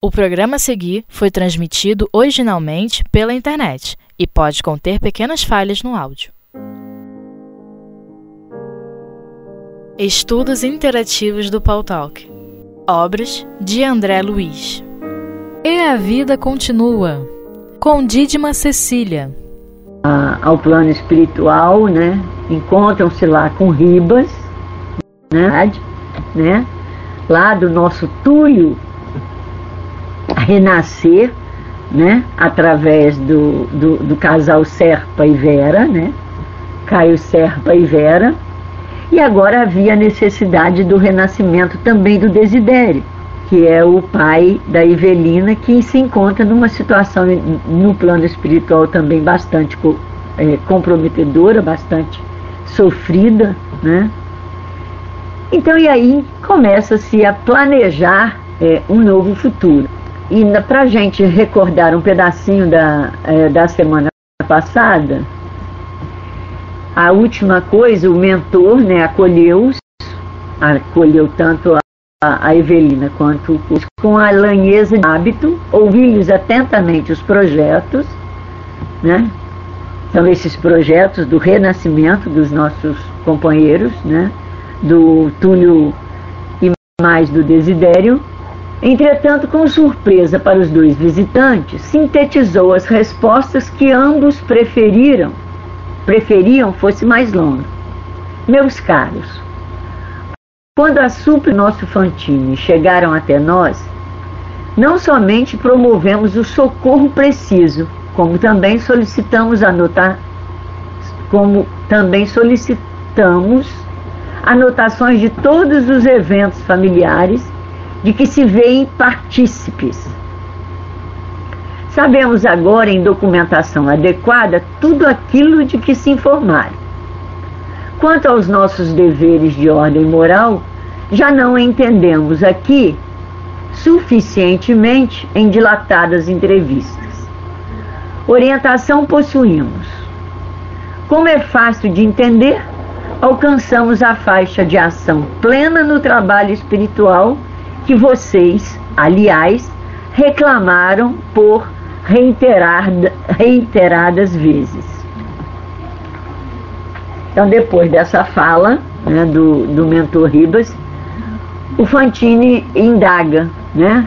O programa a seguir foi transmitido originalmente pela internet e pode conter pequenas falhas no áudio. Estudos Interativos do Paul Talk Obras de André Luiz E a Vida Continua com Didma Cecília Ao plano espiritual, né? Encontram-se lá com Ribas, né? né? Lá do nosso Túlio renascer, né, através do, do, do, casal Serpa e Vera, né, Caio Serpa e Vera, e agora havia a necessidade do renascimento também do Desidério, que é o pai da Evelina, que se encontra numa situação no plano espiritual também bastante é, comprometedora, bastante sofrida, né? Então, e aí começa-se a planejar é, um novo futuro. E para a gente recordar um pedacinho da, é, da semana passada, a última coisa, o mentor né, acolheu-os, acolheu tanto a, a Evelina quanto os, com a lanheza de hábito, ouviu-lhes atentamente os projetos, né? São esses projetos do renascimento dos nossos companheiros, né? Do Túlio e mais do Desidério, Entretanto, com surpresa para os dois visitantes, sintetizou as respostas que ambos preferiram, preferiam fosse mais longa. Meus caros, quando a Supre e nosso Fantini chegaram até nós, não somente promovemos o socorro preciso, como também solicitamos anotar, como também solicitamos anotações de todos os eventos familiares de que se veem partícipes. Sabemos agora, em documentação adequada, tudo aquilo de que se informaram. Quanto aos nossos deveres de ordem moral, já não entendemos aqui suficientemente em dilatadas entrevistas. Orientação possuímos. Como é fácil de entender, alcançamos a faixa de ação plena no trabalho espiritual que vocês, aliás, reclamaram por reiterada, reiteradas vezes. Então, depois dessa fala né, do, do mentor Ribas, o Fantini indaga, né?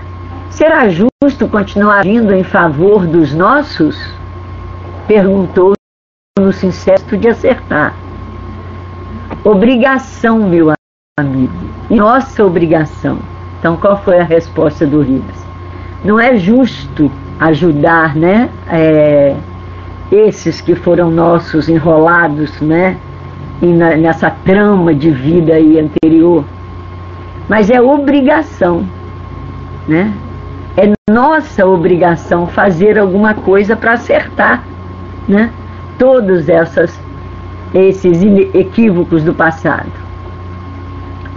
Será justo continuar vindo em favor dos nossos? Perguntou no sincero de acertar. Obrigação, meu amigo, nossa obrigação então, qual foi a resposta do Ribas? Não é justo ajudar, né? É, esses que foram nossos enrolados, né? Nessa trama de vida aí anterior. Mas é obrigação, né? É nossa obrigação fazer alguma coisa para acertar, né? Todos essas, esses equívocos do passado.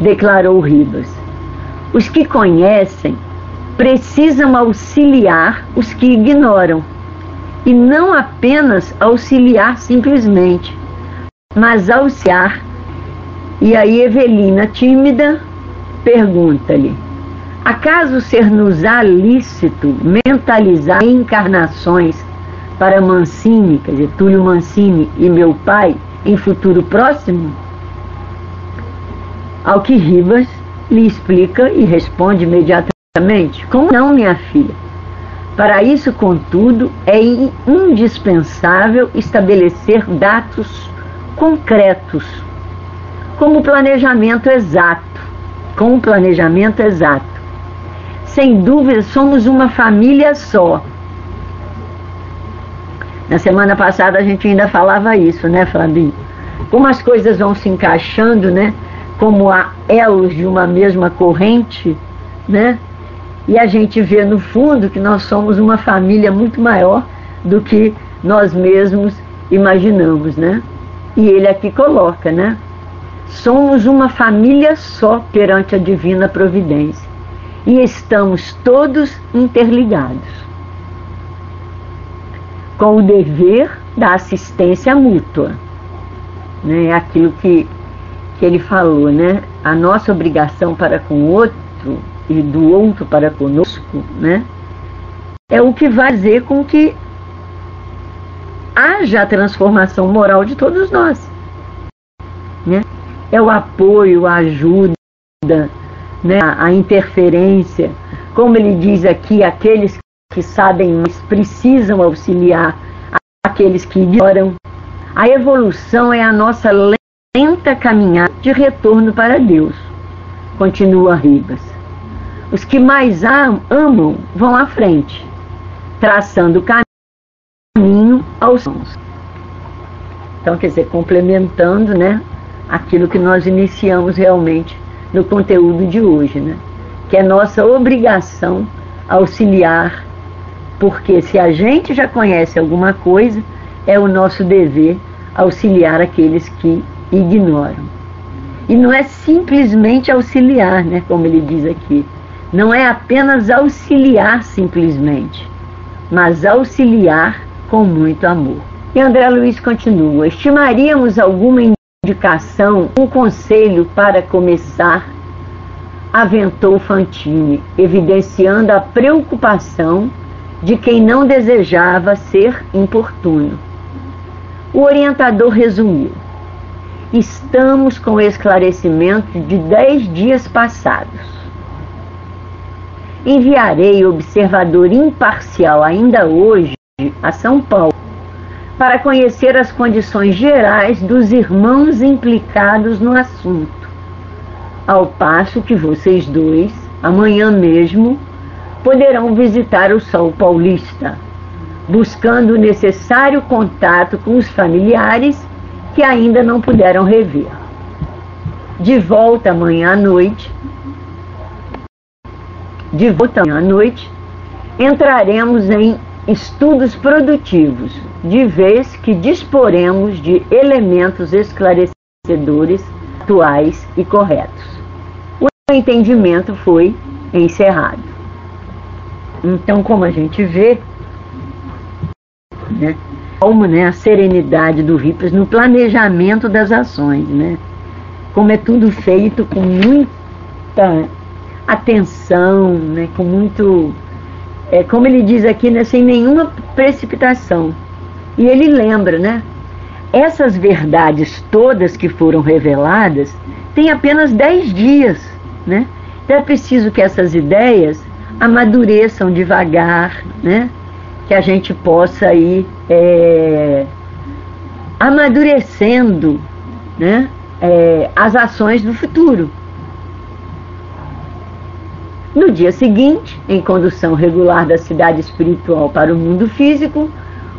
Declarou Ribas. Os que conhecem precisam auxiliar os que ignoram, e não apenas auxiliar simplesmente, mas auxiliar. E aí Evelina, tímida, pergunta-lhe: Acaso ser-nos-á lícito mentalizar encarnações para Mancini, quer dizer, Túlio Mancini e meu pai, em futuro próximo? Ao que Ribas lhe explica e responde imediatamente: Como não, minha filha? Para isso, contudo, é indispensável estabelecer dados concretos, como planejamento exato, com o planejamento exato. Sem dúvida, somos uma família só. Na semana passada a gente ainda falava isso, né, Fabinho? Como as coisas vão se encaixando, né? Como há elos de uma mesma corrente, né? E a gente vê no fundo que nós somos uma família muito maior do que nós mesmos imaginamos, né? E ele aqui coloca, né? Somos uma família só perante a divina providência e estamos todos interligados com o dever da assistência mútua, né? Aquilo que que ele falou, né? A nossa obrigação para com o outro e do outro para conosco, né? É o que vai fazer com que haja a transformação moral de todos nós. Né? É o apoio, a ajuda, né? a interferência. Como ele diz aqui, aqueles que sabem mais precisam auxiliar aqueles que ignoram. A evolução é a nossa lenta caminhada de retorno para Deus. Continua Ribas. Os que mais amam vão à frente, traçando o caminho aos sons. Então, quer dizer, complementando né, aquilo que nós iniciamos realmente no conteúdo de hoje, né? que é nossa obrigação auxiliar, porque se a gente já conhece alguma coisa, é o nosso dever auxiliar aqueles que ignoram. E não é simplesmente auxiliar, né, como ele diz aqui. Não é apenas auxiliar simplesmente, mas auxiliar com muito amor. E André Luiz continua: estimaríamos alguma indicação, um conselho para começar? Aventou Fantini, evidenciando a preocupação de quem não desejava ser importuno. O orientador resumiu: Estamos com o esclarecimento de dez dias passados. Enviarei observador imparcial ainda hoje a São Paulo para conhecer as condições gerais dos irmãos implicados no assunto, ao passo que vocês dois, amanhã mesmo, poderão visitar o Sol Paulista, buscando o necessário contato com os familiares que ainda não puderam rever. De volta amanhã à noite, de volta amanhã à noite, entraremos em estudos produtivos, de vez que disporemos de elementos esclarecedores, atuais e corretos. O entendimento foi encerrado. Então, como a gente vê, né, né, a serenidade do Ripas no planejamento das ações, né? Como é tudo feito com muita atenção, né, com muito é, como ele diz aqui, né, sem nenhuma precipitação. E ele lembra, né? Essas verdades todas que foram reveladas têm apenas dez dias, né? Então é preciso que essas ideias amadureçam devagar, né? Que a gente possa ir é, amadurecendo, né? É, as ações do futuro. No dia seguinte, em condução regular da cidade espiritual para o mundo físico,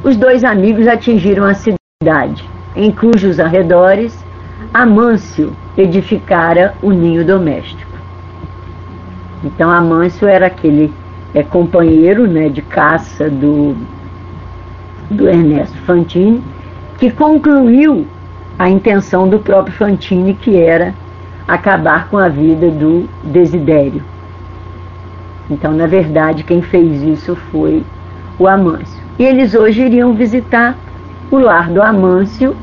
os dois amigos atingiram a cidade, em cujos arredores Amâncio edificara o ninho doméstico. Então Amâncio era aquele é, companheiro né, de caça do, do Ernesto Fantini, que concluiu a intenção do próprio Fantini, que era acabar com a vida do Desidério. Então, na verdade, quem fez isso foi o Amâncio. E eles hoje iriam visitar o lar do Amâncio,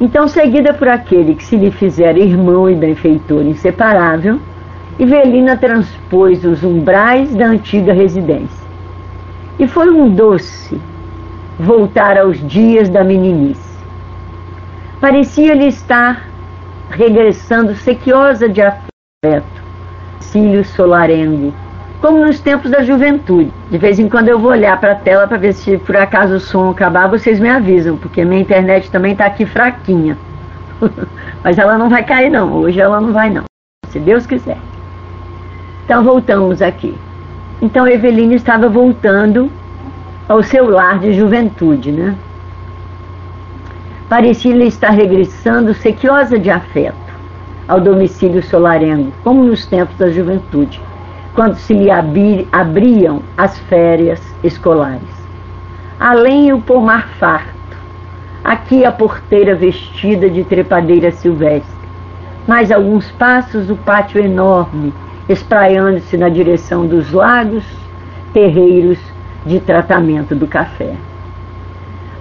então seguida por aquele que se lhe fizera irmão e benfeitor inseparável, Ivelina transpôs os umbrais da antiga residência. E foi um doce voltar aos dias da meninice. Parecia-lhe estar regressando sequiosa de afeto, cílio solarengo, como nos tempos da juventude. De vez em quando eu vou olhar para a tela para ver se por acaso o som acabar, vocês me avisam, porque minha internet também está aqui fraquinha. Mas ela não vai cair não, hoje ela não vai não, se Deus quiser. Então voltamos aqui. Então Eveline estava voltando ao seu lar de juventude, né? Parecia-lhe estar regressando sequiosa de afeto ao domicílio solarengo, como nos tempos da juventude quando se lhe abriam as férias escolares. Além o pomar farto, aqui a porteira vestida de trepadeira silvestre, mais alguns passos o pátio enorme, espraiando-se na direção dos lagos, terreiros de tratamento do café.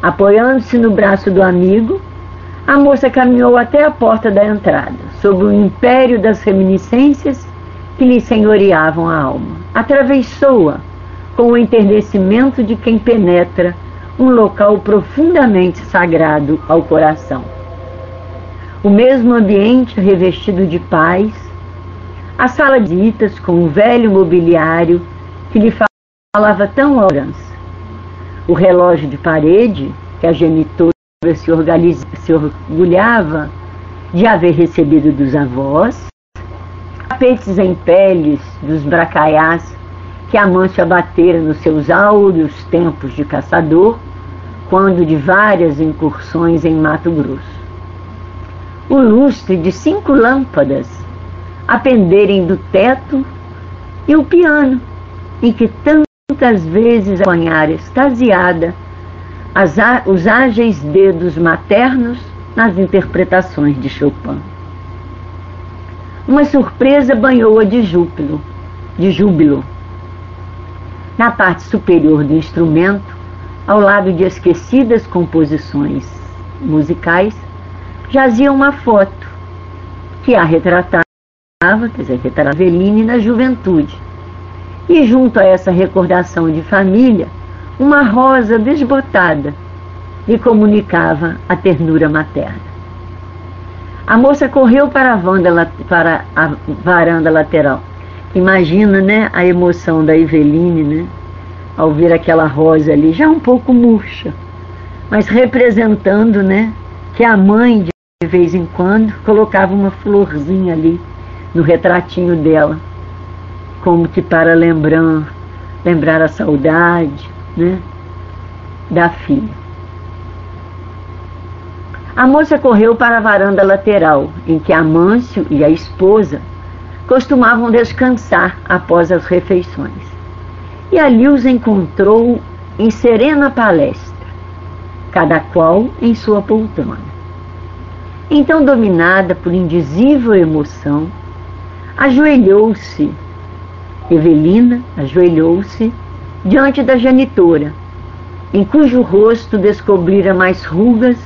Apoiando-se no braço do amigo, a moça caminhou até a porta da entrada, sob o império das reminiscências que lhe senhoreavam a alma. Atravessou-a com o enternecimento de quem penetra um local profundamente sagrado ao coração. O mesmo ambiente revestido de paz, a sala de visitas com o velho mobiliário que lhe falava tão horas, o relógio de parede que a genitora se, se orgulhava de haver recebido dos avós, tapetes em peles dos bracaiás que Amâncio abatera nos seus áureos tempos de caçador, quando de várias incursões em Mato Grosso. O lustre de cinco lâmpadas a penderem do teto e o piano, em que tantas vezes apanhara extasiada as, os ágeis dedos maternos nas interpretações de Chopin. Uma surpresa banhou-a de júbilo, de júbilo na parte superior do instrumento, ao lado de esquecidas composições musicais, jazia uma foto que a retratava, quer dizer, retratava Veline na juventude. E junto a essa recordação de família, uma rosa desbotada lhe comunicava a ternura materna. A moça correu para a, para a varanda lateral Imagina, né, a emoção da Eveline, né, ao ver aquela rosa ali, já um pouco murcha, mas representando, né, que a mãe, de vez em quando, colocava uma florzinha ali no retratinho dela, como que para lembrar, lembrar a saudade, né, da filha. A moça correu para a varanda lateral, em que Amâncio e a esposa costumavam descansar após as refeições. E ali os encontrou em serena palestra, cada qual em sua poltrona. Então, dominada por indizível emoção, ajoelhou-se, Evelina ajoelhou-se diante da genitora, em cujo rosto descobrira mais rugas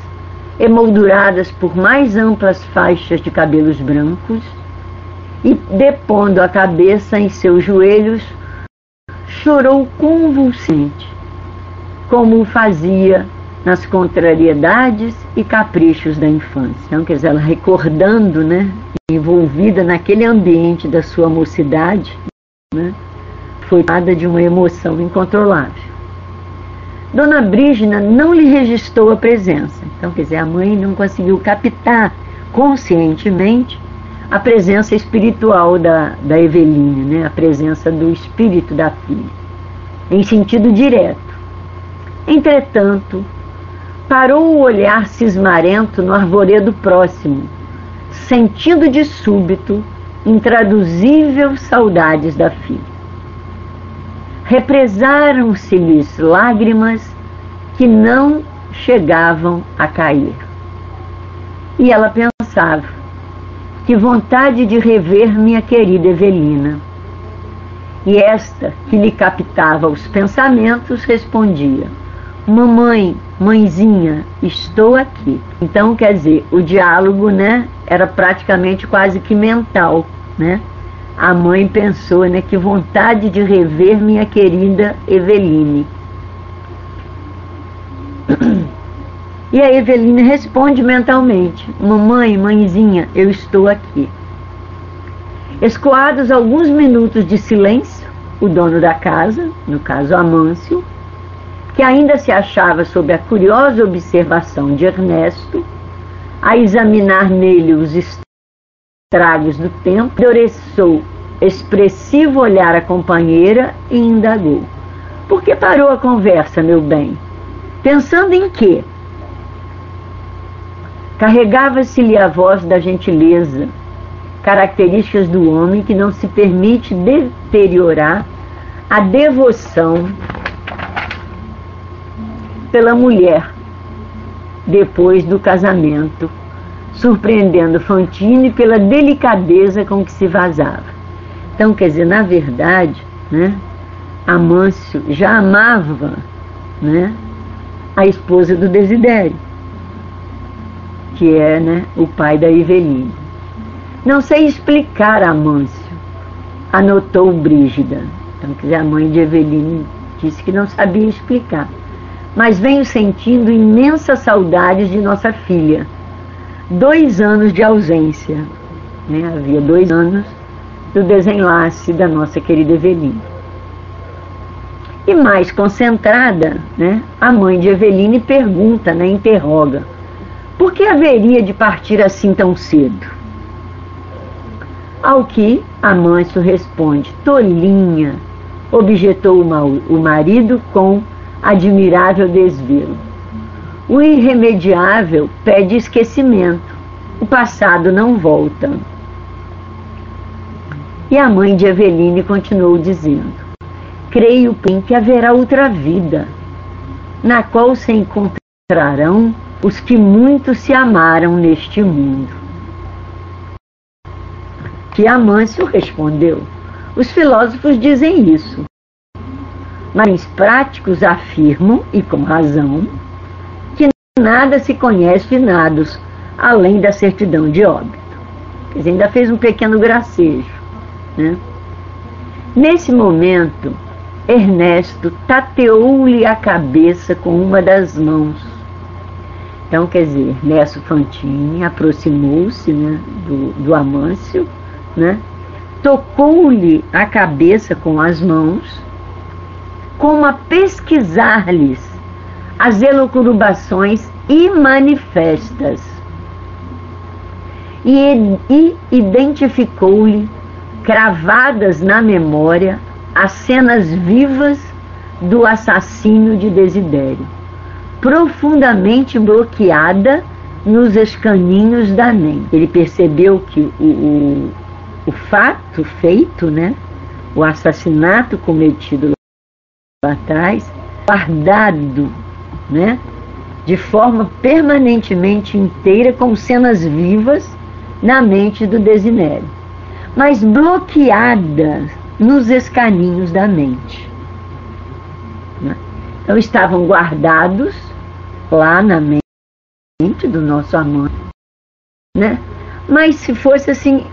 emolduradas por mais amplas faixas de cabelos brancos e, depondo a cabeça em seus joelhos, chorou convulsamente, como o fazia nas contrariedades e caprichos da infância. Então, quer dizer, ela recordando, né, envolvida naquele ambiente da sua mocidade, né, foi nada de uma emoção incontrolável. Dona Brígida não lhe registrou a presença. Então, quer dizer, a mãe não conseguiu captar conscientemente a presença espiritual da, da Eveline, né? a presença do espírito da filha, em sentido direto. Entretanto, parou o olhar cismarento no arvoredo próximo, sentindo de súbito intraduzível saudades da filha. Represaram-se-lhes lágrimas que não chegavam a cair. E ela pensava: que vontade de rever minha querida Evelina. E esta, que lhe captava os pensamentos, respondia: Mamãe, mãezinha, estou aqui. Então, quer dizer, o diálogo, né, era praticamente quase que mental, né? A mãe pensou, né, que vontade de rever minha querida Eveline. E a Evelina responde mentalmente: Mamãe, mãezinha, eu estou aqui. Escoados alguns minutos de silêncio, o dono da casa, no caso Amâncio, que ainda se achava sob a curiosa observação de Ernesto, a examinar nele os estragos do tempo, endureçou expressivo olhar à companheira e indagou: Por que parou a conversa, meu bem? Pensando em quê? Carregava-se-lhe a voz da gentileza, características do homem que não se permite deteriorar a devoção pela mulher depois do casamento, surpreendendo Fantine pela delicadeza com que se vazava. Então, quer dizer, na verdade, né, Amâncio já amava né, a esposa do Desidério que é né, o pai da Eveline. Não sei explicar a Mâncio anotou Brígida. Então, quer dizer, a mãe de Eveline disse que não sabia explicar. Mas venho sentindo imensas saudades de nossa filha. Dois anos de ausência. Né? Havia dois anos do desenlace da nossa querida Eveline. E mais concentrada, né, a mãe de Eveline pergunta, né, interroga, por que haveria de partir assim tão cedo? Ao que Amâncio responde, tolinha, objetou o marido com admirável desvelo. O irremediável pede esquecimento, o passado não volta. E a mãe de Eveline continuou dizendo: Creio, bem, que haverá outra vida, na qual se encontrarão os que muito se amaram neste mundo. Que Amâncio respondeu: Os filósofos dizem isso, mas práticos afirmam, e com razão, que nada se conhece finados além da certidão de óbito. Quer dizer, ainda fez um pequeno gracejo. Né? Nesse momento, Ernesto tateou-lhe a cabeça com uma das mãos. Então, quer dizer, Ernesto Fantini aproximou-se né, do, do Amâncio, né, tocou-lhe a cabeça com as mãos, como a pesquisar-lhes as elucubrações imanifestas e, e identificou-lhe cravadas na memória as cenas vivas do assassínio de Desidério, profundamente bloqueada nos escaninhos da mente. Ele percebeu que o, o, o fato feito, né, o assassinato cometido atrás, guardado, né, de forma permanentemente inteira, com cenas vivas na mente do Desinério, mas bloqueadas nos escaninhos da mente. Né? Então estavam guardados lá na mente do nosso amante, né? Mas se fosse assim,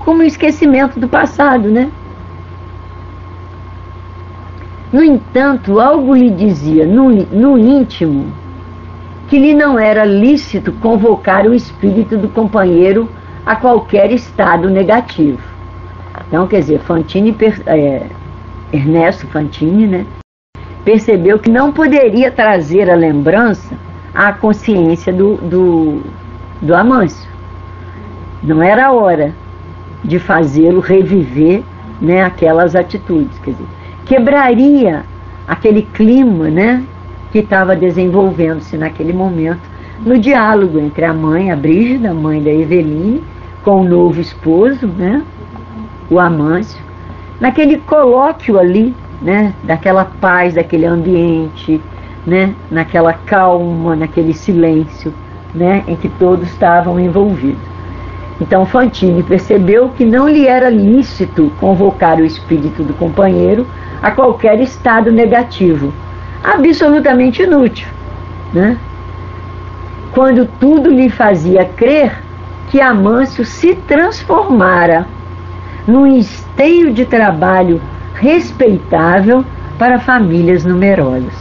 como esquecimento do passado, né? No entanto, algo lhe dizia no, no íntimo que lhe não era lícito convocar o espírito do companheiro a qualquer estado negativo. Então, quer dizer, Fantini, é, Ernesto Fantini, né, percebeu que não poderia trazer a lembrança à consciência do, do, do Amâncio. Não era a hora de fazê-lo reviver né, aquelas atitudes. Quer dizer, quebraria aquele clima né, que estava desenvolvendo-se naquele momento no diálogo entre a mãe, a Brígida, a mãe da Eveline, com o novo esposo, né, o Amâncio, naquele colóquio ali, né, daquela paz, daquele ambiente, né, naquela calma, naquele silêncio, né, em que todos estavam envolvidos. Então Fantini percebeu que não lhe era lícito convocar o espírito do companheiro a qualquer estado negativo, absolutamente inútil, né? Quando tudo lhe fazia crer que Amâncio se transformara num esteio de trabalho respeitável para famílias numerosas.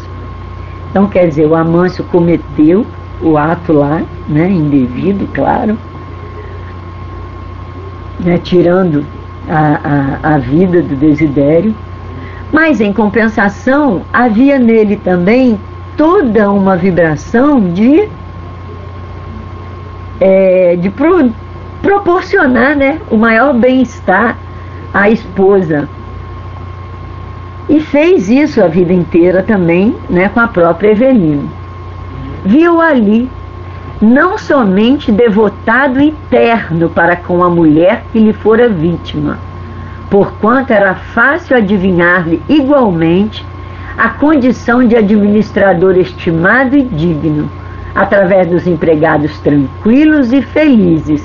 Então, quer dizer, o Amâncio cometeu o ato lá, né, indevido, claro, né, tirando a, a, a vida do Desidério, mas em compensação havia nele também toda uma vibração de, é, de pro, proporcionar né, o maior bem-estar à esposa. E fez isso a vida inteira também né, com a própria Evelina. Viu ali não somente devotado eterno para com a mulher que lhe fora vítima, porquanto era fácil adivinhar-lhe igualmente a condição de administrador estimado e digno, através dos empregados tranquilos e felizes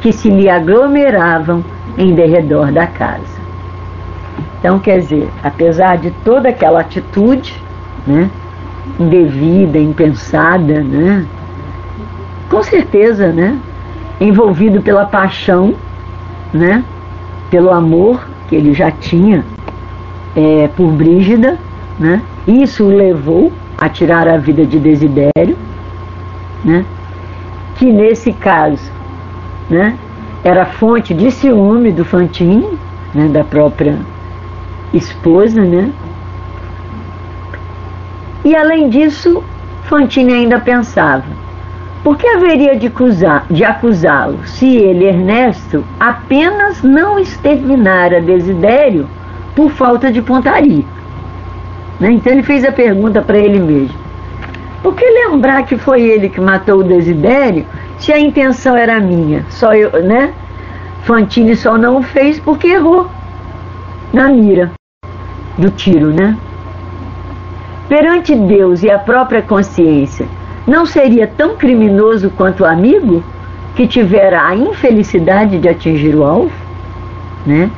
que se lhe aglomeravam em derredor da casa. Então, quer dizer, apesar de toda aquela atitude, né, indevida, impensada, né, com certeza, né, envolvido pela paixão, né, pelo amor que ele já tinha é, por Brígida, né? Isso o levou a tirar a vida de Desidério, né? Que nesse caso, né? Era fonte de ciúme do Fantini, né? Da própria esposa, né? E além disso, Fantini ainda pensava: por que haveria de, de acusá-lo se ele, Ernesto, apenas não exterminara Desidério por falta de pontaria? Né? Então ele fez a pergunta para ele mesmo: por que lembrar que foi ele que matou o Desidério se a intenção era minha? Só eu, né? Fantini só não fez porque errou na mira do tiro, né? Perante Deus e a própria consciência, não seria tão criminoso quanto o amigo que tivera a infelicidade de atingir o alvo? Né?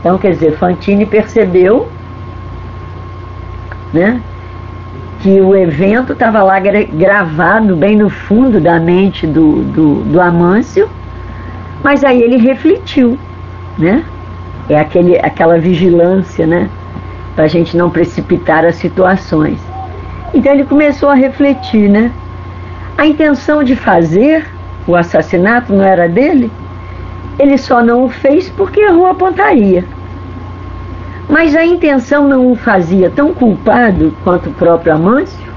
Então, quer dizer, Fantini percebeu né, que o evento estava lá gravado bem no fundo da mente do, do, do Amâncio, mas aí ele refletiu, né? É aquele, aquela vigilância, né? Para a gente não precipitar as situações. Então ele começou a refletir, né? A intenção de fazer o assassinato não era dele? Ele só não o fez porque errou a pontaria. Mas a intenção não o fazia tão culpado quanto o próprio Amâncio?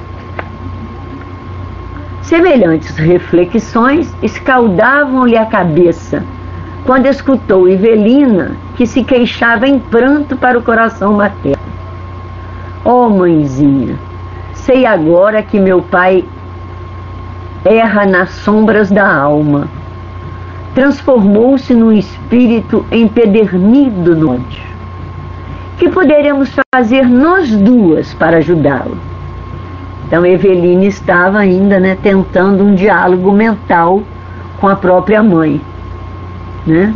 Semelhantes reflexões escaldavam-lhe a cabeça quando escutou Evelina, que se queixava em pranto para o coração materno. Oh, mãezinha, sei agora que meu pai erra nas sombras da alma. Transformou-se num espírito empedernido no ódio. Que poderemos fazer nós duas para ajudá-lo? Então Eveline estava ainda né, tentando um diálogo mental com a própria mãe. Né?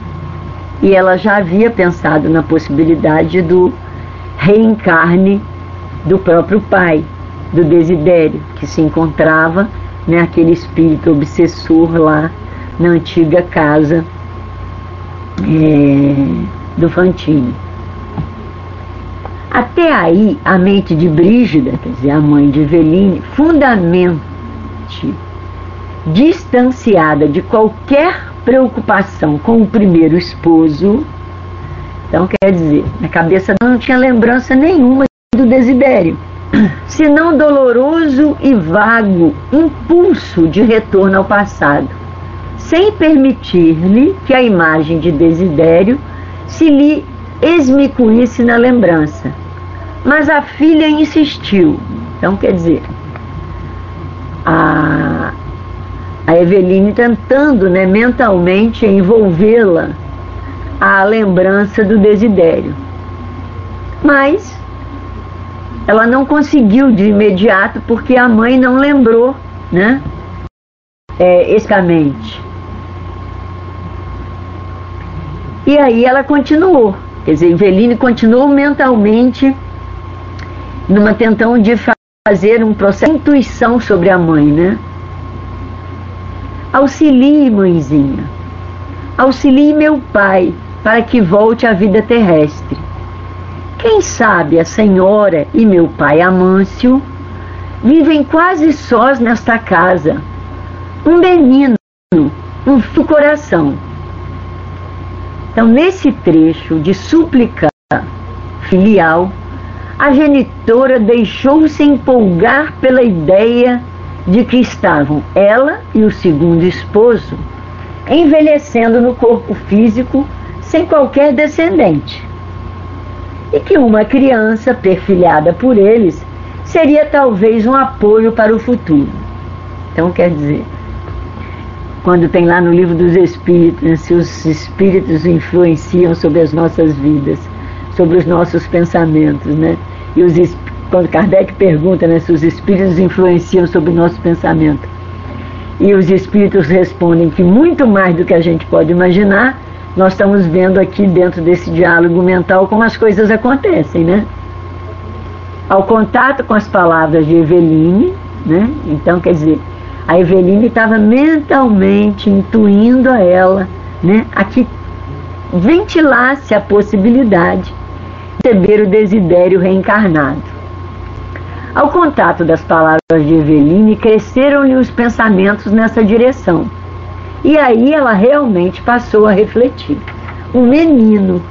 E ela já havia pensado na possibilidade do reencarne do próprio pai, do Desidério, que se encontrava, né, aquele espírito obsessor lá na antiga casa é, do Fantini. Até aí, a mente de Brígida, quer dizer, a mãe de Eveline, fundamente distanciada de qualquer preocupação com o primeiro esposo, então quer dizer, na cabeça não tinha lembrança nenhuma do desidério, senão doloroso e vago impulso de retorno ao passado, sem permitir-lhe que a imagem de desidério se lhe esmicuísse na lembrança. Mas a filha insistiu. Então, quer dizer, a, a Eveline tentando né, mentalmente envolvê-la à lembrança do desidério. Mas ela não conseguiu de imediato porque a mãe não lembrou, né? É, escamente. E aí ela continuou. Quer dizer, Eveline continuou mentalmente numa tentação de fazer um processo de intuição sobre a mãe, né? Auxilie, mãezinha. Auxilie meu pai para que volte à vida terrestre. Quem sabe a senhora e meu pai Amâncio vivem quase sós nesta casa. Um menino, um coração. Então, nesse trecho de súplica filial, a genitora deixou-se empolgar pela ideia de que estavam ela e o segundo esposo envelhecendo no corpo físico sem qualquer descendente. E que uma criança perfilhada por eles seria talvez um apoio para o futuro. Então, quer dizer, quando tem lá no livro dos Espíritos, né, se os Espíritos influenciam sobre as nossas vidas, sobre os nossos pensamentos, né? E os, quando Kardec pergunta né, se os espíritos influenciam sobre o nosso pensamento. E os espíritos respondem que muito mais do que a gente pode imaginar, nós estamos vendo aqui dentro desse diálogo mental como as coisas acontecem, né? Ao contato com as palavras de Eveline, né? Então, quer dizer, a Eveline estava mentalmente intuindo a ela, né? Aqui ventilasse a possibilidade de receber o desidério reencarnado. Ao contato das palavras de Eveline, cresceram-lhe os pensamentos nessa direção. E aí ela realmente passou a refletir. Um menino,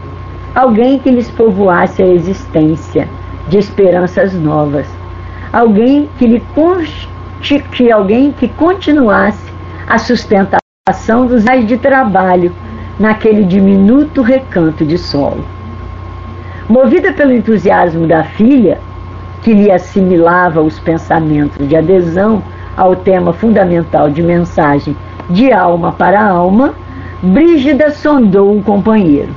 alguém que lhes povoasse a existência de esperanças novas, alguém que lhe que alguém que continuasse a sustentação dos reis de trabalho naquele diminuto recanto de solo. Movida pelo entusiasmo da filha, que lhe assimilava os pensamentos de adesão ao tema fundamental de mensagem de alma para alma, Brígida sondou um companheiro.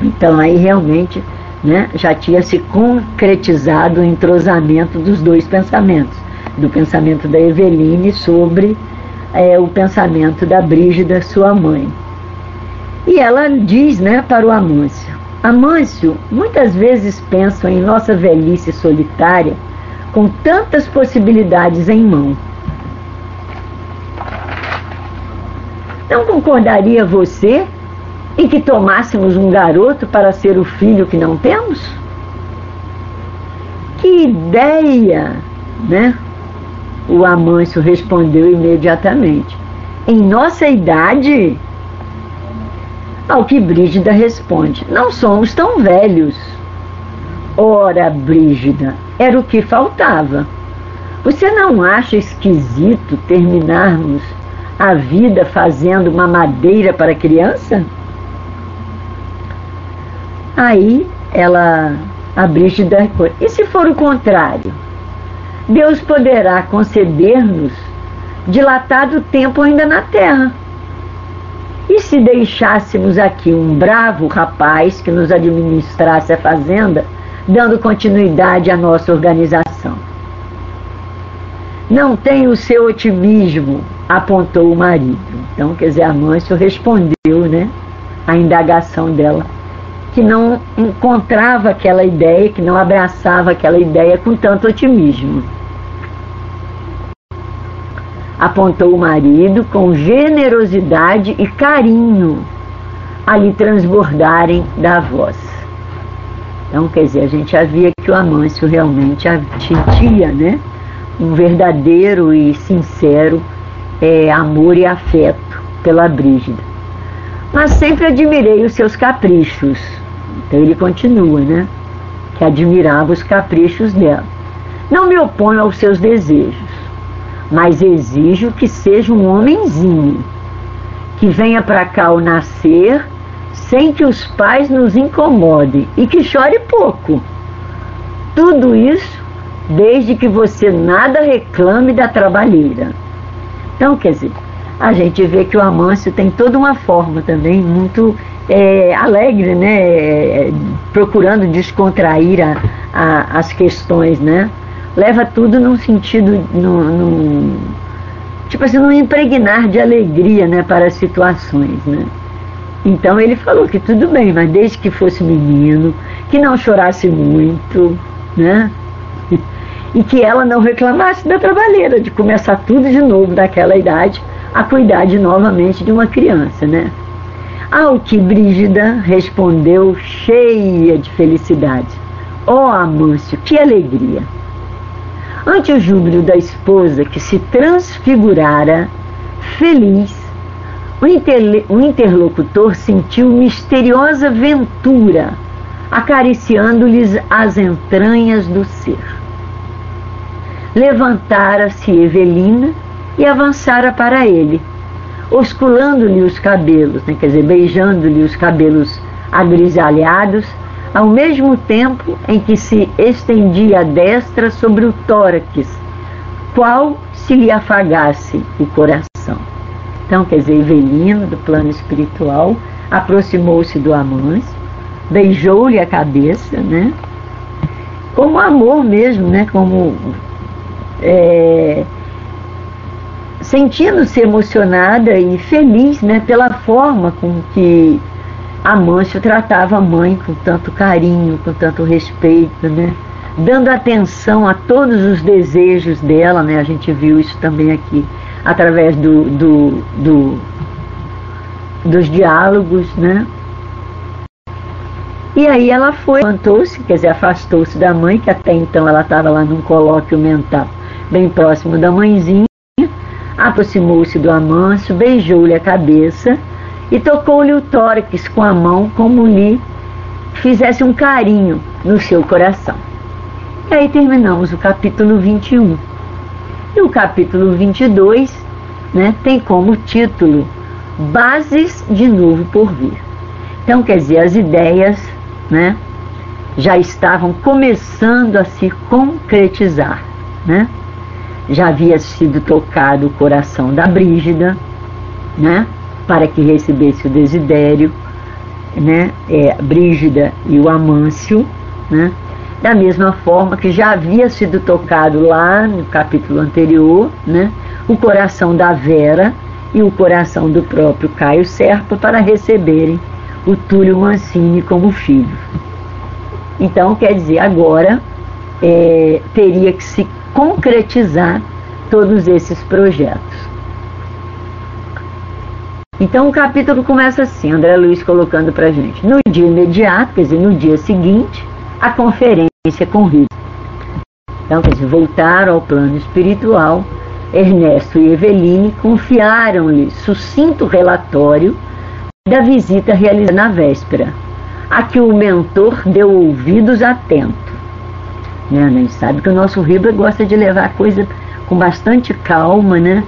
Então aí realmente né, já tinha se concretizado o entrosamento dos dois pensamentos, do pensamento da Eveline sobre é, o pensamento da Brígida, sua mãe. E ela diz né, para o Amâncio: Amâncio, muitas vezes penso em nossa velhice solitária com tantas possibilidades em mão. Não concordaria você em que tomássemos um garoto para ser o filho que não temos? Que ideia, né? O Amâncio respondeu imediatamente. Em nossa idade? Ao que Brígida responde: Não somos tão velhos. Ora, Brígida, era o que faltava. Você não acha esquisito terminarmos a vida fazendo uma madeira para criança? Aí ela, a Brígida, e se for o contrário? Deus poderá conceder-nos dilatado tempo ainda na terra. E se deixássemos aqui um bravo rapaz que nos administrasse a fazenda, dando continuidade à nossa organização? Não tem o seu otimismo, apontou o marido. Então, quer dizer, Amâncio respondeu, né, a indagação dela que não encontrava aquela ideia, que não abraçava aquela ideia com tanto otimismo. Apontou o marido com generosidade e carinho a lhe transbordarem da voz. Então, quer dizer, a gente havia que o Amâncio realmente tinha né, um verdadeiro e sincero é, amor e afeto pela Brígida. Mas sempre admirei os seus caprichos, então ele continua, né? Que admirava os caprichos dela. Não me oponho aos seus desejos, mas exijo que seja um homenzinho, que venha para cá ao nascer sem que os pais nos incomodem e que chore pouco. Tudo isso desde que você nada reclame da trabalheira. Então, quer dizer, a gente vê que o Amâncio tem toda uma forma também muito é, alegre, né? É, procurando descontrair a, a, as questões, né? Leva tudo num sentido, num, num, tipo assim, num impregnar de alegria, né? Para as situações, né? Então ele falou que tudo bem, mas desde que fosse menino, que não chorasse muito, né? E que ela não reclamasse da trabalheira, de começar tudo de novo naquela idade, a cuidar de novamente de uma criança, né? Ao que Brígida respondeu cheia de felicidade. Ó oh, Amâncio, que alegria! Ante o júbilo da esposa que se transfigurara, feliz, o, o interlocutor sentiu misteriosa ventura acariciando-lhes as entranhas do ser. Levantara-se Evelina e avançara para ele, osculando-lhe os cabelos, né, quer dizer, beijando-lhe os cabelos agrisalhados, ao mesmo tempo em que se estendia a destra sobre o tórax, qual se lhe afagasse o coração. Então, quer dizer, Evelino, do plano espiritual, aproximou-se do Amâncio, beijou-lhe a cabeça, né? Como amor mesmo, né? Como é, sentindo-se emocionada e feliz né, pela forma com que Amâncio tratava a mãe com tanto carinho, com tanto respeito, né? dando atenção a todos os desejos dela, né? a gente viu isso também aqui, através do, do, do dos diálogos, né? E aí ela foi, levantou-se, quer dizer, afastou-se da mãe, que até então ela estava lá num colóquio mental, bem próximo da mãezinha, aproximou-se do Amâncio, beijou-lhe a cabeça e tocou-lhe o tórax com a mão, como lhe fizesse um carinho no seu coração. E aí terminamos o capítulo 21. E o capítulo 22 né, tem como título Bases de Novo por Vir. Então, quer dizer, as ideias né, já estavam começando a se concretizar. Né? Já havia sido tocado o coração da Brígida, né, para que recebesse o desidério, né, é, Brígida e o Amâncio, né, da mesma forma que já havia sido tocado lá no capítulo anterior, né, o coração da Vera e o coração do próprio Caio Serpa para receberem o Túlio Mancini como filho. Então, quer dizer, agora é, teria que se concretizar todos esses projetos. Então o capítulo começa assim, André Luiz colocando para gente. No dia imediato, quer dizer, no dia seguinte, a conferência com Rita. Então, quer dizer, voltaram ao plano espiritual, Ernesto e Eveline confiaram-lhe sucinto relatório da visita realizada na véspera, a que o mentor deu ouvidos atentos. Né? A gente sabe que o nosso Riba gosta de levar a coisa com bastante calma, né?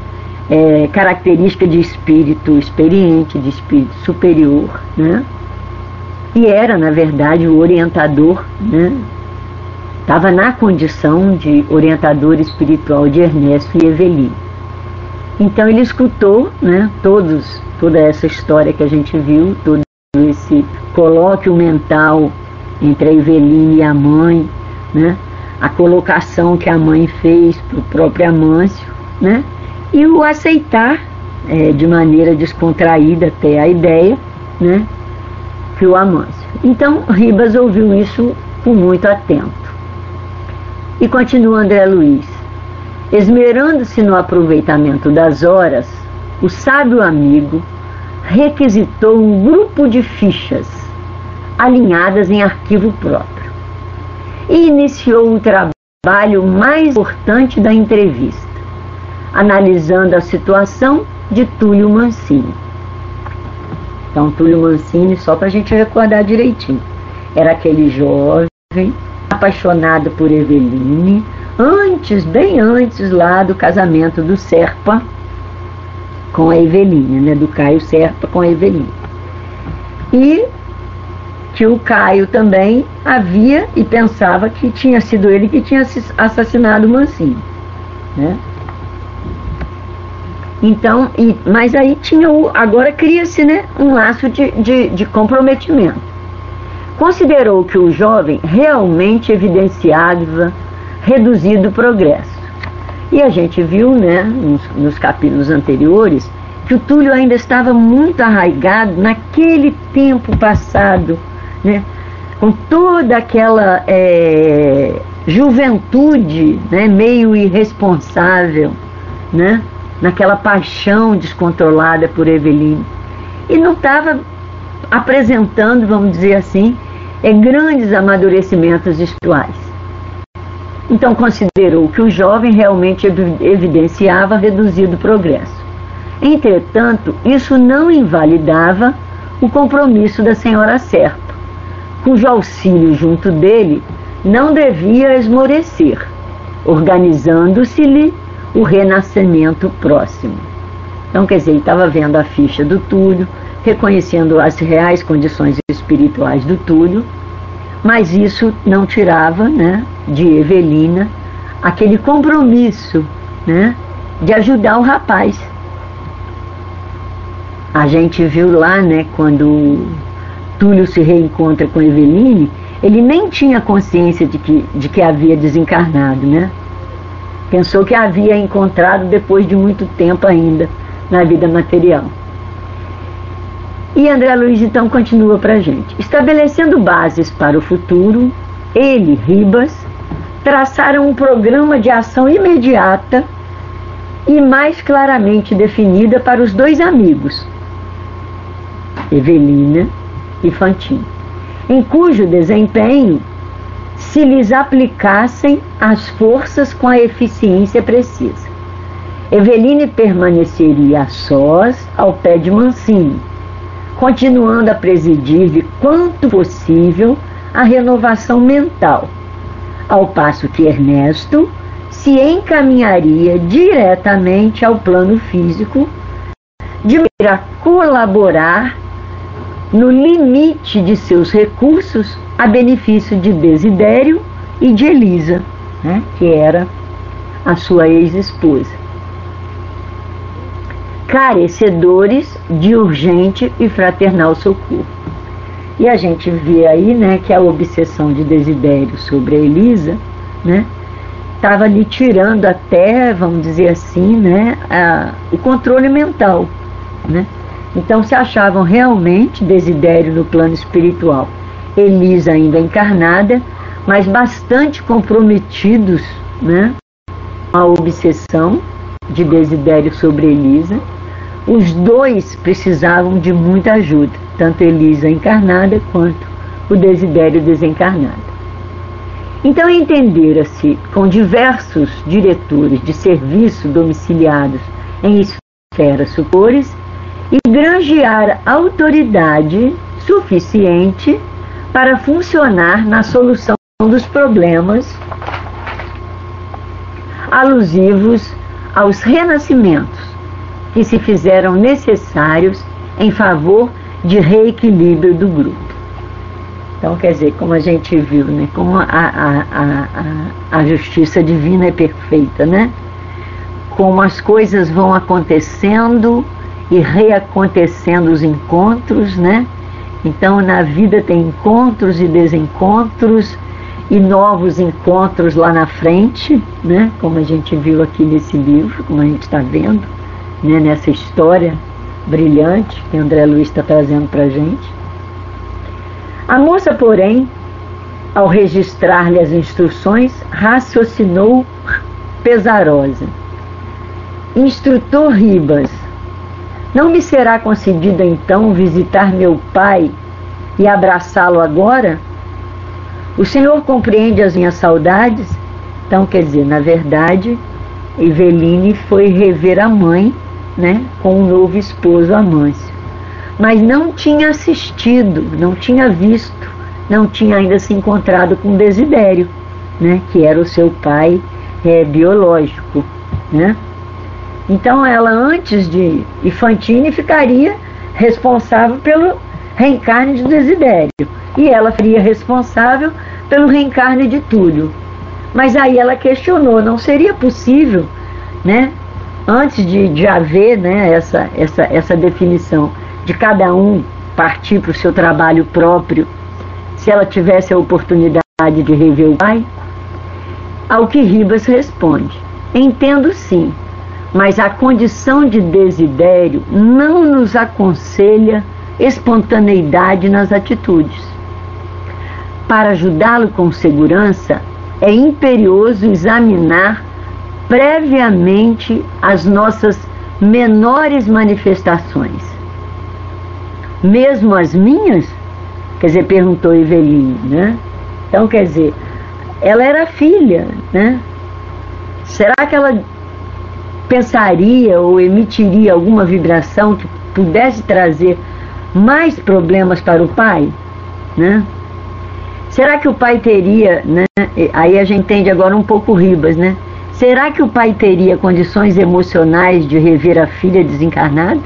É, característica de espírito experiente, de espírito superior, né? E era, na verdade, o orientador, né? Estava na condição de orientador espiritual de Ernesto e Eveline. Então ele escutou, né? Todos toda essa história que a gente viu, todo esse colóquio mental entre a Eveline e a mãe, né? A colocação que a mãe fez para o próprio Amâncio, né? e o aceitar é, de maneira descontraída até a ideia, né? que o Amâncio. Então Ribas ouviu isso com muito atento. E continua André Luiz, esmerando-se no aproveitamento das horas, o sábio amigo requisitou um grupo de fichas alinhadas em arquivo próprio e iniciou o trabalho mais importante da entrevista, analisando a situação de Túlio Mancini. Então, Túlio Mancini, só para a gente recordar direitinho, era aquele jovem apaixonado por Eveline, antes, bem antes lá do casamento do Serpa com a Eveline, né, do Caio Serpa com a Eveline. E o Caio também havia e pensava que tinha sido ele que tinha assassinado o. Né? Então, e, mas aí tinha o. Agora cria-se né, um laço de, de, de comprometimento. Considerou que o jovem realmente evidenciava reduzido progresso e a gente viu, né, nos, nos capítulos anteriores, que o Túlio ainda estava muito arraigado naquele tempo passado, né, com toda aquela é, juventude né, meio irresponsável, né, naquela paixão descontrolada por Eveline. E não estava apresentando, vamos dizer assim, é, grandes amadurecimentos espirituais. Então considerou que o jovem realmente evidenciava reduzido progresso. Entretanto, isso não invalidava o compromisso da senhora Serpa, cujo auxílio junto dele não devia esmorecer, organizando-se-lhe o renascimento próximo. Então, quer dizer, ele estava vendo a ficha do Túlio, reconhecendo as reais condições espirituais do Túlio, mas isso não tirava né, de Evelina aquele compromisso né, de ajudar o rapaz. A gente viu lá, né, quando Túlio se reencontra com Eveline, ele nem tinha consciência de que, de que havia desencarnado, né? Pensou que havia encontrado depois de muito tempo ainda na vida material. E André Luiz então continua para a gente. Estabelecendo bases para o futuro, ele, Ribas, traçaram um programa de ação imediata e mais claramente definida para os dois amigos. Evelina Fantine, em cujo desempenho se lhes aplicassem as forças com a eficiência precisa. Eveline permaneceria a sós ao pé de Mancini, continuando a presidir-lhe quanto possível a renovação mental, ao passo que Ernesto se encaminharia diretamente ao plano físico, de maneira a colaborar no limite de seus recursos a benefício de Desidério e de Elisa, né, que era a sua ex-esposa. Carecedores de urgente e fraternal socorro. E a gente vê aí né, que a obsessão de Desidério sobre a Elisa né, estava lhe tirando até, vamos dizer assim, né, a, o controle mental. Né? Então se achavam realmente Desidério no plano espiritual, Elisa ainda encarnada, mas bastante comprometidos né, com a obsessão de Desidério sobre Elisa. Os dois precisavam de muita ajuda, tanto Elisa encarnada quanto o Desidério desencarnado. Então, entendera-se com diversos diretores de serviço domiciliados em esferas superiores e granjear autoridade suficiente para funcionar na solução dos problemas alusivos aos renascimentos que se fizeram necessários em favor de reequilíbrio do grupo. Então, quer dizer, como a gente viu, né, como a, a, a, a justiça divina é perfeita, né? Como as coisas vão acontecendo e reacontecendo os encontros, né? Então, na vida tem encontros e desencontros e novos encontros lá na frente, né? Como a gente viu aqui nesse livro, como a gente está vendo, né? Nessa história brilhante que André Luiz está trazendo para a gente. A moça, porém, ao registrar-lhe as instruções, raciocinou pesarosa. Instrutor Ribas, não me será concedido então visitar meu pai e abraçá-lo agora? O Senhor compreende as minhas saudades? Então, quer dizer, na verdade, Eveline foi rever a mãe, né, com o um novo esposo Amâncio mas não tinha assistido, não tinha visto, não tinha ainda se encontrado com Desidério, né, que era o seu pai é, biológico. Né? Então ela, antes de Infantine, ficaria responsável pelo reencarne de Desidério. E ela seria responsável pelo reencarne de Túlio. Mas aí ela questionou, não seria possível, né, antes de, de haver né, essa, essa, essa definição, de cada um partir para o seu trabalho próprio, se ela tivesse a oportunidade de rever o pai? Ao que Ribas responde: Entendo sim, mas a condição de desidério não nos aconselha espontaneidade nas atitudes. Para ajudá-lo com segurança, é imperioso examinar previamente as nossas menores manifestações mesmo as minhas? Quer dizer, perguntou Eveline, né? Então, quer dizer, ela era filha, né? Será que ela pensaria ou emitiria alguma vibração que pudesse trazer mais problemas para o pai, né? Será que o pai teria, né? Aí a gente entende agora um pouco Ribas, né? Será que o pai teria condições emocionais de rever a filha desencarnada?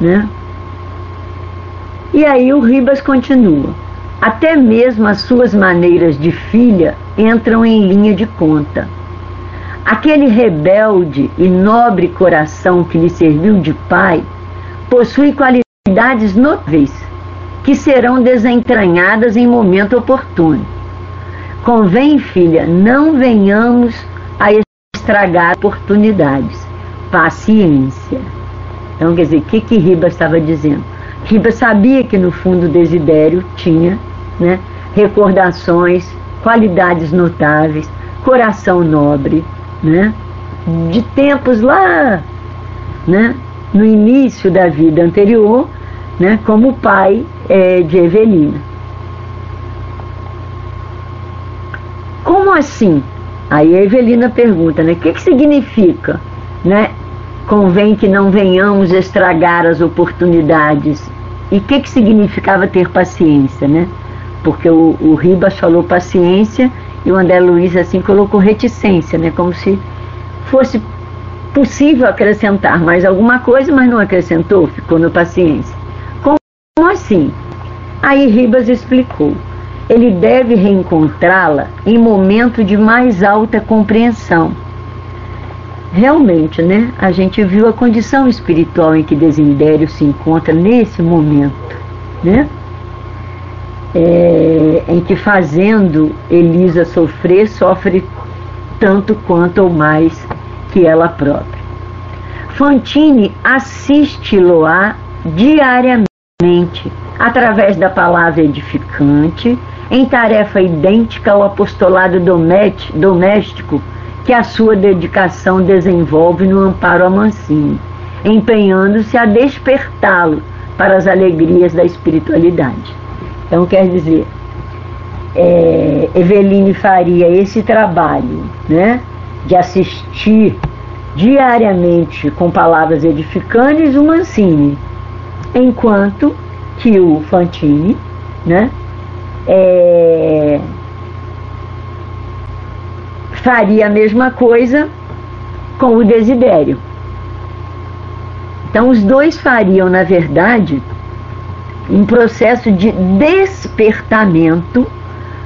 Né? E aí o Ribas continua. Até mesmo as suas maneiras de filha entram em linha de conta. Aquele rebelde e nobre coração que lhe serviu de pai possui qualidades notáveis que serão desentranhadas em momento oportuno. Convém, filha, não venhamos a estragar oportunidades. Paciência. Então, quer dizer, o que, que Ribas estava dizendo? Riba sabia que no fundo Desidério tinha né, recordações, qualidades notáveis, coração nobre, né, de tempos lá, né, no início da vida anterior, né, como pai é, de Evelina. Como assim? Aí a Evelina pergunta, né? O que, que significa, né? Convém que não venhamos estragar as oportunidades. E o que, que significava ter paciência, né? Porque o, o Ribas falou paciência e o André Luiz assim colocou reticência, né? Como se fosse possível acrescentar mais alguma coisa, mas não acrescentou, ficou no paciência. Como assim? Aí Ribas explicou ele deve reencontrá-la em momento de mais alta compreensão. Realmente, né? A gente viu a condição espiritual em que Desidério se encontra nesse momento, né? É, em que fazendo Elisa sofrer, sofre tanto quanto ou mais que ela própria. Fantine assiste-lo-á diariamente através da palavra edificante, em tarefa idêntica ao apostolado doméstico que a sua dedicação desenvolve no amparo a Mancini, empenhando-se a despertá-lo para as alegrias da espiritualidade. Então, quer dizer, é, Eveline faria esse trabalho né, de assistir diariamente com palavras edificantes o Mancini, enquanto que o Fantini né, é, faria a mesma coisa com o desidério. Então, os dois fariam, na verdade, um processo de despertamento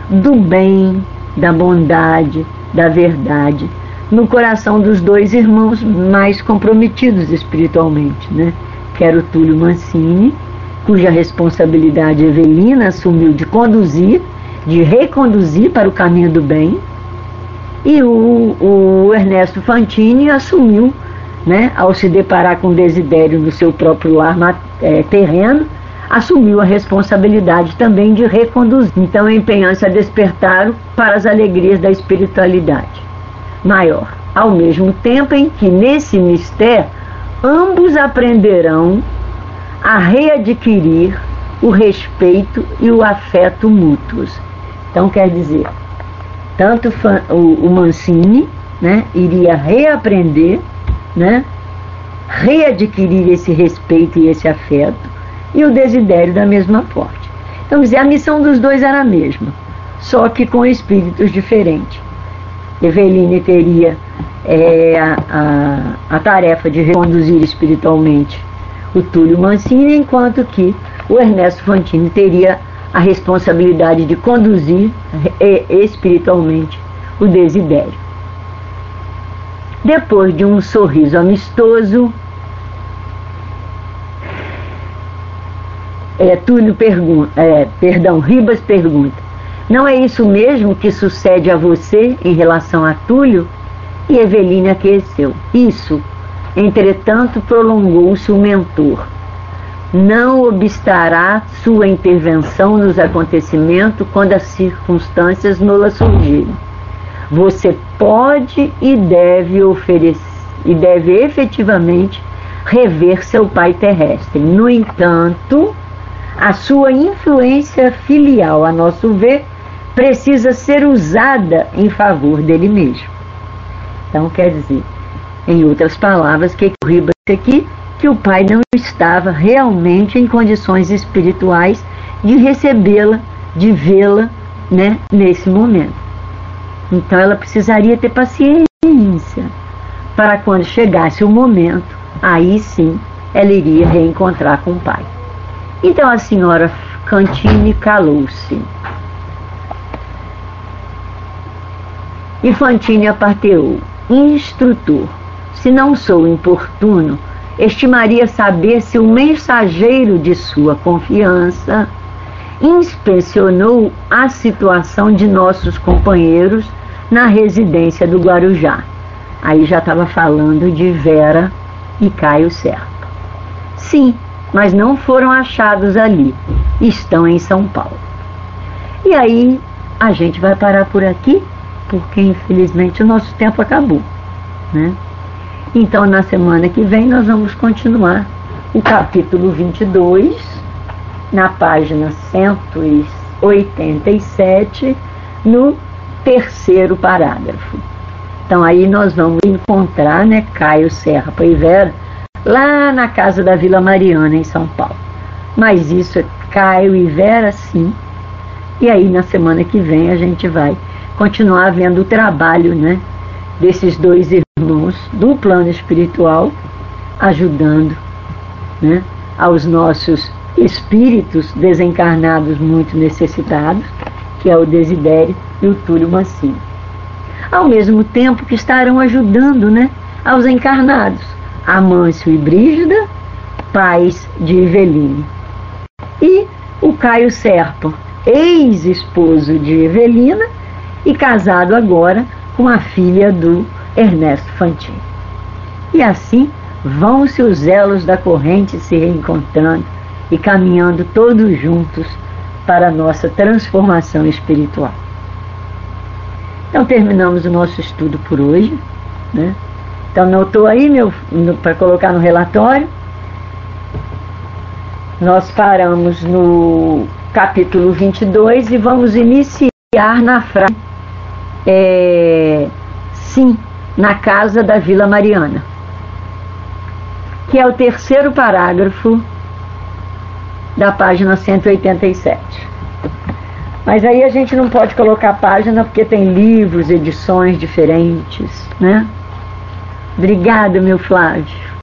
do bem, da bondade, da verdade, no coração dos dois irmãos mais comprometidos espiritualmente, né? Que era o Túlio Mancini cuja responsabilidade Evelina assumiu de conduzir, de reconduzir para o caminho do bem, e o, o Ernesto Fantini assumiu, né, ao se deparar com Desidério no seu próprio lar é, terreno, assumiu a responsabilidade também de reconduzir. Então, empenhando-se a despertar para as alegrias da espiritualidade maior. Ao mesmo tempo em que, nesse mistério, ambos aprenderão a readquirir o respeito e o afeto mútuos. Então, quer dizer, tanto o, Mancini né, iria reaprender, né, readquirir esse respeito e esse afeto, e o Desidério da mesma forma. Então, dizer, a missão dos dois era a mesma, só que com espíritos diferentes. Eveline teria é, a, a, a tarefa de reconduzir espiritualmente o Túlio Mancini, enquanto que o Ernesto Fantini teria a responsabilidade de conduzir espiritualmente o Desidério. Depois de um sorriso amistoso, é, Túlio pergunta, é, perdão, Ribas pergunta: Não é isso mesmo que sucede a você em relação a Túlio? E Eveline aqueceu. Isso, Entretanto, prolongou-se o mentor. Não obstará sua intervenção nos acontecimentos quando as circunstâncias nola surgirem. Você pode e deve oferecer e deve efetivamente rever seu pai terrestre. No entanto, a sua influência filial, a nosso ver, precisa ser usada em favor dele mesmo. Então, quer dizer, em outras palavras, que o Ribas aqui que o pai não estava realmente em condições espirituais de recebê-la, de vê-la, né, nesse momento. Então ela precisaria ter paciência para quando chegasse o momento, aí sim ela iria reencontrar com o pai. Então a senhora Cantine calou-se. E Fantine aparteou, instrutor se não sou importuno, estimaria saber se o mensageiro de sua confiança inspecionou a situação de nossos companheiros na residência do Guarujá. Aí já estava falando de Vera e Caio Serpa. Sim, mas não foram achados ali. Estão em São Paulo. E aí a gente vai parar por aqui, porque infelizmente o nosso tempo acabou, né? Então, na semana que vem, nós vamos continuar o capítulo 22 na página 187, no terceiro parágrafo. Então aí nós vamos encontrar, né, Caio Serra Poivera, lá na casa da Vila Mariana, em São Paulo. Mas isso é Caio e Vera, sim. E aí na semana que vem a gente vai continuar vendo o trabalho, né, desses dois irmãos do plano espiritual, ajudando, né, aos nossos espíritos desencarnados muito necessitados, que é o Desidério e o Túlio Mancini. Ao mesmo tempo que estarão ajudando né, aos encarnados, Amâncio e Brígida, pais de Eveline. E o Caio Serpa, ex-esposo de Evelina e casado agora com a filha do Ernesto Fantini. E assim vão-se os elos da corrente se reencontrando e caminhando todos juntos para a nossa transformação espiritual. Então terminamos o nosso estudo por hoje. Né? Então notou aí meu para colocar no relatório. Nós paramos no capítulo 22 e vamos iniciar na frase é, sim, na casa da Vila Mariana, que é o terceiro parágrafo da página 187. Mas aí a gente não pode colocar página porque tem livros, edições diferentes, né? Obrigada, meu Flávio.